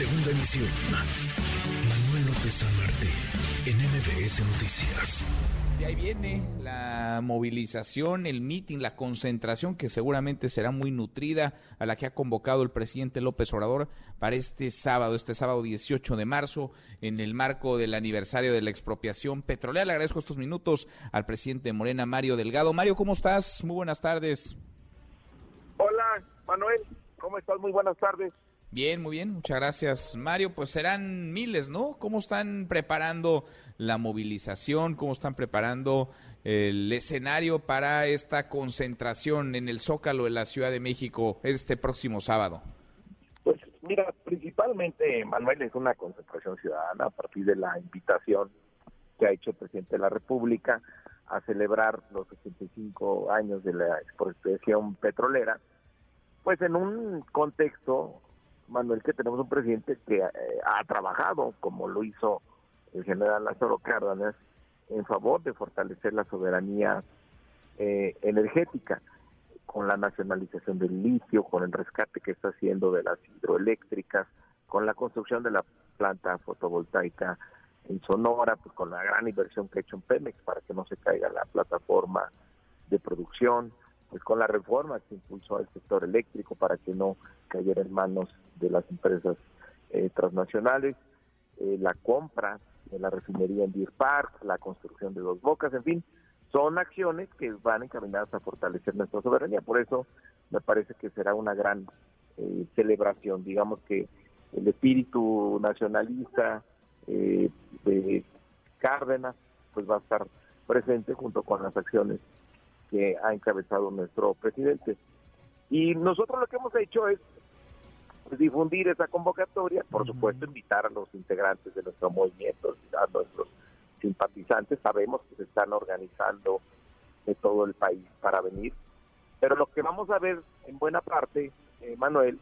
Segunda emisión. Manuel López San Martín, en MBS Noticias. Y ahí viene la movilización, el mitin, la concentración que seguramente será muy nutrida a la que ha convocado el presidente López Obrador para este sábado, este sábado 18 de marzo, en el marco del aniversario de la expropiación petrolera. Le agradezco estos minutos al presidente Morena, Mario Delgado. Mario, ¿cómo estás? Muy buenas tardes. Hola, Manuel. ¿Cómo estás? Muy buenas tardes. Bien, muy bien, muchas gracias. Mario, pues serán miles, ¿no? ¿Cómo están preparando la movilización? ¿Cómo están preparando el escenario para esta concentración en el Zócalo de la Ciudad de México este próximo sábado? Pues mira, principalmente, Manuel, es una concentración ciudadana a partir de la invitación que ha hecho el presidente de la República a celebrar los 65 años de la expropiación petrolera, pues en un contexto Manuel, que tenemos un presidente que eh, ha trabajado, como lo hizo el general Lázaro Cárdenas, en favor de fortalecer la soberanía eh, energética, con la nacionalización del litio, con el rescate que está haciendo de las hidroeléctricas, con la construcción de la planta fotovoltaica en Sonora, pues con la gran inversión que ha hecho en Pemex para que no se caiga la plataforma de producción, pues con la reforma que impulsó al sector eléctrico para que no cayera en manos de las empresas eh, transnacionales, eh, la compra de la refinería en Deer Park, la construcción de dos bocas, en fin, son acciones que van encaminadas a fortalecer nuestra soberanía. Por eso me parece que será una gran eh, celebración. Digamos que el espíritu nacionalista de Cárdenas pues va a estar presente junto con las acciones que ha encabezado nuestro presidente. Y nosotros lo que hemos hecho es difundir esa convocatoria, por supuesto invitar a los integrantes de nuestro movimiento, a nuestros simpatizantes, sabemos que se están organizando de todo el país para venir, pero lo que vamos a ver en buena parte, eh, Manuel,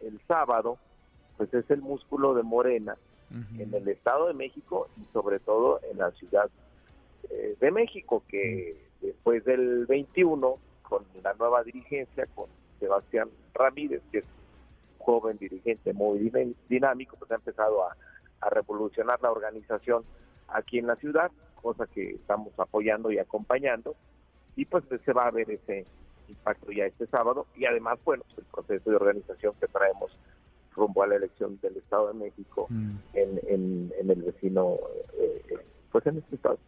el sábado, pues es el músculo de Morena en el Estado de México y sobre todo en la Ciudad eh, de México, que después del 21, con la nueva dirigencia, con Sebastián Ramírez, que es un joven dirigente muy dinámico, pues ha empezado a, revolucionar la organización aquí en la ciudad, cosa que estamos apoyando y acompañando, y pues se va a ver ese impacto ya este sábado, y además, bueno, pues el proceso de organización que traemos rumbo a la elección del Estado de México mm. en, el vecino, eh, eh, pues en este estado.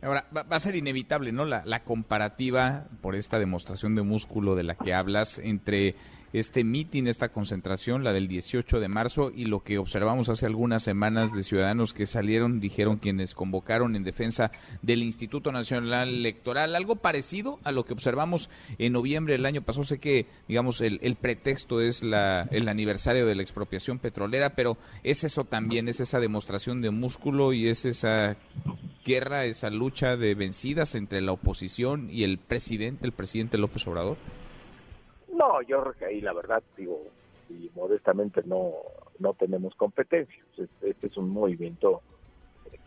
Ahora, va, a ser inevitable, ¿no? La, la, comparativa por esta demostración de músculo de la que hablas entre este mitin, esta concentración, la del 18 de marzo, y lo que observamos hace algunas semanas de ciudadanos que salieron, dijeron quienes convocaron en defensa del Instituto Nacional Electoral, algo parecido a lo que observamos en noviembre del año pasado. Sé que, digamos, el, el pretexto es la, el aniversario de la expropiación petrolera, pero es eso también, es esa demostración de músculo y es esa guerra, esa lucha de vencidas entre la oposición y el presidente, el presidente López Obrador? No, yo creo que ahí la verdad, digo, y modestamente no, no tenemos competencias. Este, este es un movimiento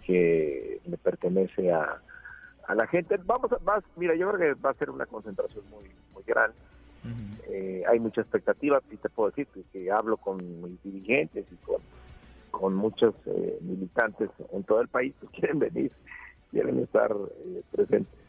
que le pertenece a, a la gente. Vamos a, más, mira, yo creo que va a ser una concentración muy, muy grande. Eh, hay mucha expectativa, y te puedo decir que, hablo con mis dirigentes y con, con muchos eh, militantes en todo el país, pues quieren venir quieren estar eh, presentes.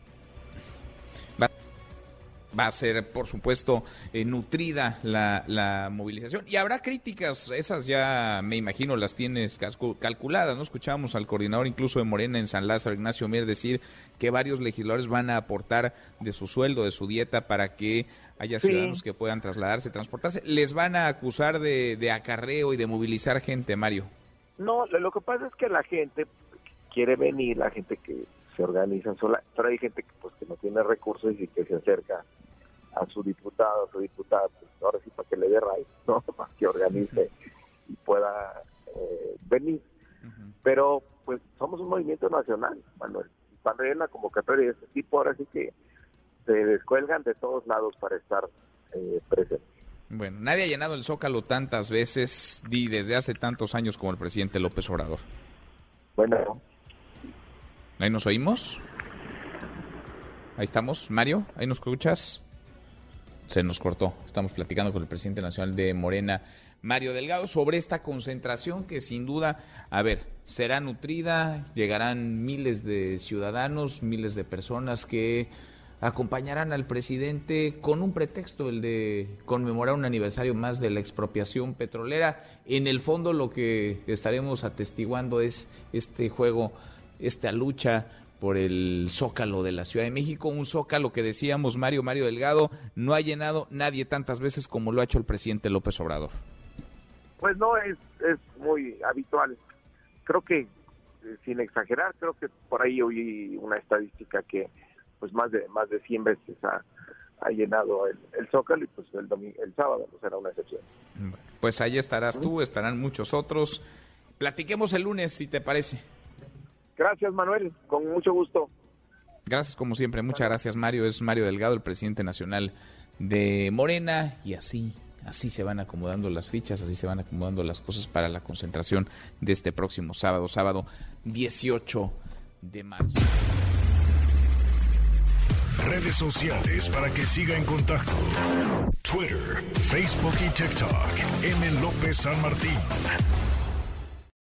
Va, a ser, por supuesto, eh, nutrida la, la, movilización. Y habrá críticas, esas ya me imagino las tienes calculadas, ¿no? Escuchábamos al coordinador incluso de Morena en San Lázaro, Ignacio Mier, decir que varios legisladores van a aportar de su sueldo, de su dieta, para que haya ciudadanos que puedan trasladarse, transportarse. ¿Les van a acusar de, de acarreo y de movilizar gente, Mario? No, lo que pasa es que la gente quiere venir, la gente que se organiza sola, pero hay gente que pues que no tiene recursos y que se acerca a su diputado, a su diputada, pues ahora sí para que le dé raíz, ¿no? Para que organice y pueda eh, venir. Pero pues somos un movimiento nacional, Manuel. Cuando hay una convocatoria de este tipo, ahora sí que se descuelgan de todos lados para estar eh, presentes. Bueno, nadie ha llenado el Zócalo tantas veces y desde hace tantos años como el presidente López Obrador. Bueno, Ahí nos oímos. Ahí estamos. Mario, ahí nos escuchas. Se nos cortó. Estamos platicando con el presidente nacional de Morena, Mario Delgado, sobre esta concentración que sin duda, a ver, será nutrida, llegarán miles de ciudadanos, miles de personas que acompañarán al presidente con un pretexto, el de conmemorar un aniversario más de la expropiación petrolera. En el fondo lo que estaremos atestiguando es este juego, esta lucha por el zócalo de la Ciudad de México, un zócalo que decíamos Mario Mario Delgado no ha llenado nadie tantas veces como lo ha hecho el presidente López Obrador. Pues no es, es muy habitual. Creo que, eh, sin exagerar, creo que por ahí oí una estadística que pues más de más de 100 veces ha, llenado el, Zócalo y pues el, domingo, el sábado no será una excepción. Pues ahí estarás tú, estarán muchos otros. Platiquemos el lunes, si te parece. Gracias, Manuel, con mucho gusto. Gracias, como siempre. Muchas gracias, Mario. Es Mario Delgado, el presidente nacional de Morena. Y así, así se van acomodando las fichas, así se van acomodando las cosas para la concentración de este próximo sábado, sábado 18 de marzo. Redes sociales para que siga en contacto: Twitter, Facebook y TikTok. M. López San Martín.